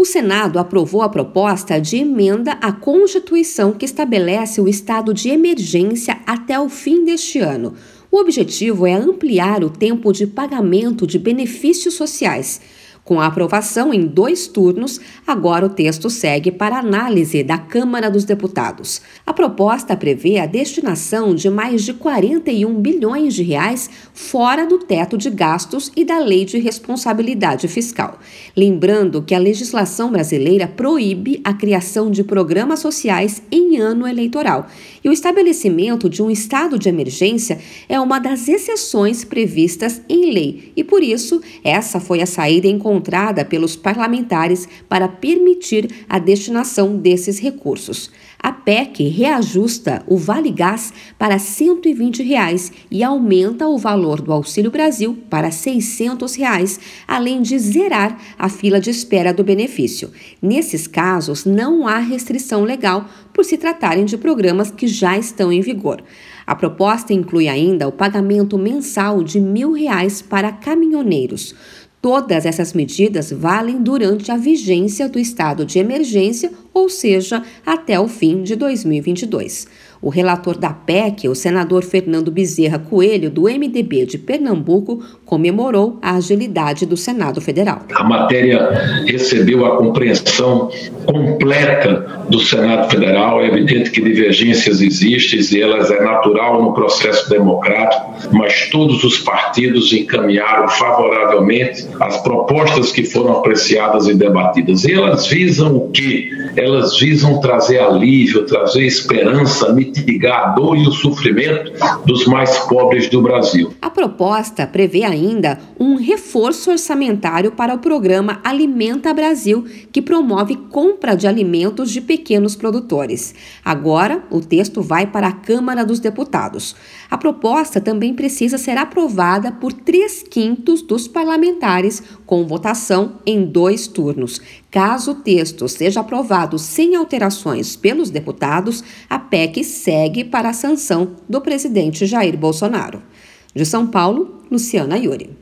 O Senado aprovou a proposta de emenda à Constituição que estabelece o estado de emergência até o fim deste ano. O objetivo é ampliar o tempo de pagamento de benefícios sociais. Com a aprovação em dois turnos, agora o texto segue para análise da Câmara dos Deputados. A proposta prevê a destinação de mais de 41 bilhões de reais fora do teto de gastos e da Lei de Responsabilidade Fiscal. Lembrando que a legislação brasileira proíbe a criação de programas sociais em ano eleitoral e o estabelecimento de um estado de emergência é uma das exceções previstas em lei e por isso essa foi a saída encontrada encontrada pelos parlamentares para permitir a destinação desses recursos. A PEC reajusta o Vale Gás para 120 reais e aumenta o valor do Auxílio Brasil para 600 reais, além de zerar a fila de espera do benefício. Nesses casos, não há restrição legal por se tratarem de programas que já estão em vigor. A proposta inclui ainda o pagamento mensal de mil reais para caminhoneiros. Todas essas medidas valem durante a vigência do estado de emergência, ou seja, até o fim de 2022. O relator da PEC, o senador Fernando Bezerra Coelho, do MDB de Pernambuco, comemorou a agilidade do Senado Federal. A matéria recebeu a compreensão completa do Senado Federal. É evidente que divergências existem e elas é natural no processo democrático, mas todos os partidos encaminharam favoravelmente as propostas que foram apreciadas e debatidas. E elas visam o quê? Elas visam trazer alívio, trazer esperança, mitigar a dor e o sofrimento dos mais pobres do Brasil. A proposta prevê ainda um reforço orçamentário para o programa Alimenta Brasil, que promove compra de alimentos de pequenos produtores. Agora, o texto vai para a Câmara dos Deputados. A proposta também precisa ser aprovada por três quintos dos parlamentares, com votação em dois turnos. Caso o texto seja aprovado sem alterações pelos deputados, a PEC segue para a sanção do presidente Jair Bolsonaro. De São Paulo, Luciana Yuri.